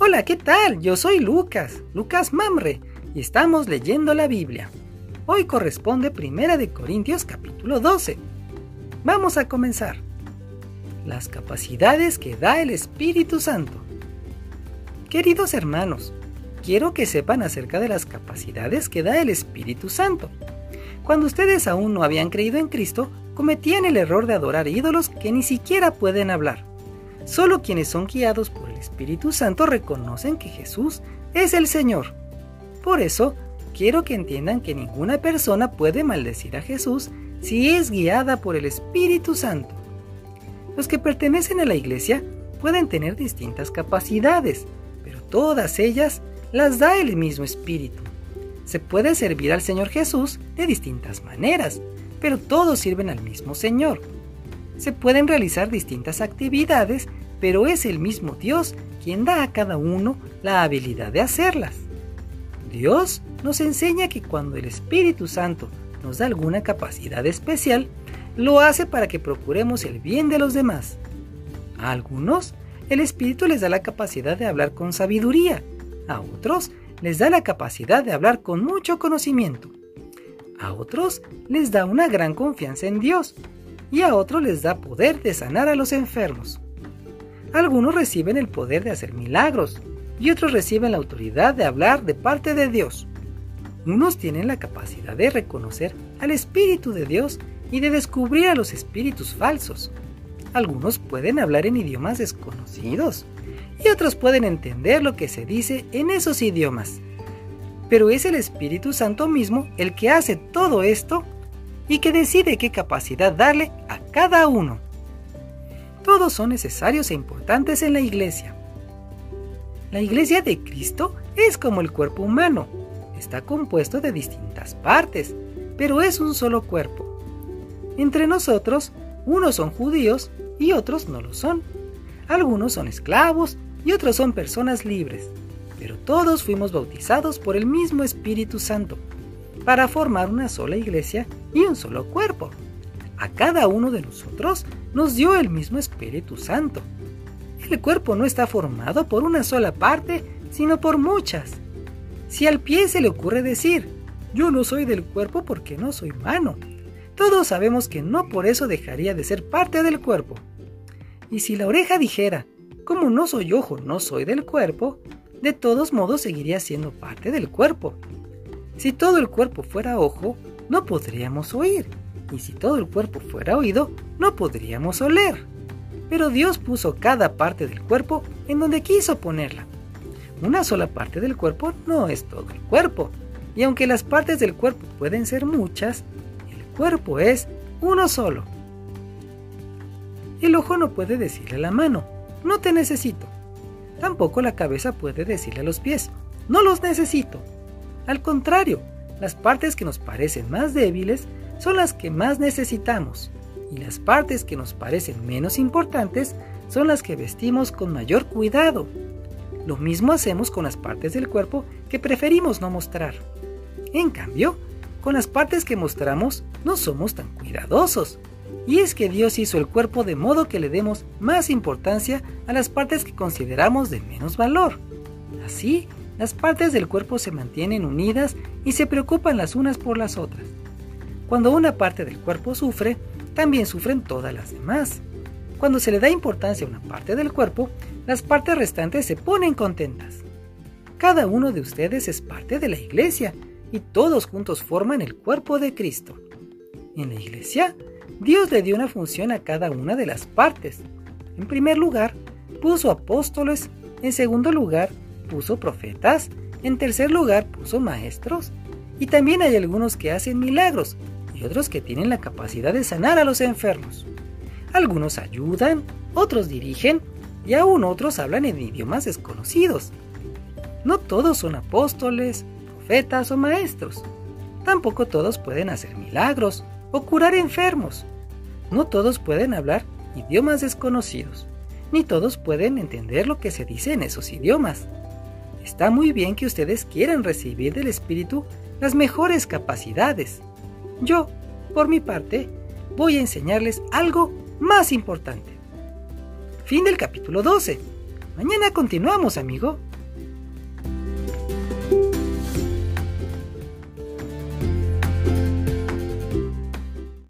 Hola, ¿qué tal? Yo soy Lucas, Lucas Mamre, y estamos leyendo la Biblia. Hoy corresponde Primera de Corintios capítulo 12. Vamos a comenzar. Las capacidades que da el Espíritu Santo. Queridos hermanos, quiero que sepan acerca de las capacidades que da el Espíritu Santo. Cuando ustedes aún no habían creído en Cristo, cometían el error de adorar ídolos que ni siquiera pueden hablar. Solo quienes son guiados por Espíritu Santo reconocen que Jesús es el Señor. Por eso, quiero que entiendan que ninguna persona puede maldecir a Jesús si es guiada por el Espíritu Santo. Los que pertenecen a la iglesia pueden tener distintas capacidades, pero todas ellas las da el mismo Espíritu. Se puede servir al Señor Jesús de distintas maneras, pero todos sirven al mismo Señor. Se pueden realizar distintas actividades, pero es el mismo Dios quien da a cada uno la habilidad de hacerlas. Dios nos enseña que cuando el Espíritu Santo nos da alguna capacidad especial, lo hace para que procuremos el bien de los demás. A algunos, el Espíritu les da la capacidad de hablar con sabiduría, a otros les da la capacidad de hablar con mucho conocimiento. A otros les da una gran confianza en Dios y a otros les da poder de sanar a los enfermos. Algunos reciben el poder de hacer milagros y otros reciben la autoridad de hablar de parte de Dios. Unos tienen la capacidad de reconocer al Espíritu de Dios y de descubrir a los espíritus falsos. Algunos pueden hablar en idiomas desconocidos y otros pueden entender lo que se dice en esos idiomas. Pero es el Espíritu Santo mismo el que hace todo esto y que decide qué capacidad darle a cada uno. Todos son necesarios e importantes en la iglesia. La iglesia de Cristo es como el cuerpo humano. Está compuesto de distintas partes, pero es un solo cuerpo. Entre nosotros, unos son judíos y otros no lo son. Algunos son esclavos y otros son personas libres, pero todos fuimos bautizados por el mismo Espíritu Santo, para formar una sola iglesia y un solo cuerpo. A cada uno de nosotros nos dio el mismo Espíritu Santo. El cuerpo no está formado por una sola parte, sino por muchas. Si al pie se le ocurre decir, yo no soy del cuerpo porque no soy mano, todos sabemos que no por eso dejaría de ser parte del cuerpo. Y si la oreja dijera, como no soy ojo, no soy del cuerpo, de todos modos seguiría siendo parte del cuerpo. Si todo el cuerpo fuera ojo, no podríamos oír, y si todo el cuerpo fuera oído, no podríamos oler. Pero Dios puso cada parte del cuerpo en donde quiso ponerla. Una sola parte del cuerpo no es todo el cuerpo, y aunque las partes del cuerpo pueden ser muchas, el cuerpo es uno solo. El ojo no puede decirle a la mano, no te necesito. Tampoco la cabeza puede decirle a los pies, no los necesito. Al contrario, las partes que nos parecen más débiles son las que más necesitamos y las partes que nos parecen menos importantes son las que vestimos con mayor cuidado. Lo mismo hacemos con las partes del cuerpo que preferimos no mostrar. En cambio, con las partes que mostramos no somos tan cuidadosos y es que Dios hizo el cuerpo de modo que le demos más importancia a las partes que consideramos de menos valor. Así, las partes del cuerpo se mantienen unidas y se preocupan las unas por las otras. Cuando una parte del cuerpo sufre, también sufren todas las demás. Cuando se le da importancia a una parte del cuerpo, las partes restantes se ponen contentas. Cada uno de ustedes es parte de la iglesia y todos juntos forman el cuerpo de Cristo. En la iglesia, Dios le dio una función a cada una de las partes. En primer lugar, puso apóstoles, en segundo lugar, puso profetas, en tercer lugar, puso maestros, y también hay algunos que hacen milagros y otros que tienen la capacidad de sanar a los enfermos. Algunos ayudan, otros dirigen y aún otros hablan en idiomas desconocidos. No todos son apóstoles, profetas o maestros. Tampoco todos pueden hacer milagros o curar enfermos. No todos pueden hablar idiomas desconocidos, ni todos pueden entender lo que se dice en esos idiomas. Está muy bien que ustedes quieran recibir del Espíritu las mejores capacidades. Yo, por mi parte, voy a enseñarles algo más importante. Fin del capítulo 12. Mañana continuamos, amigo.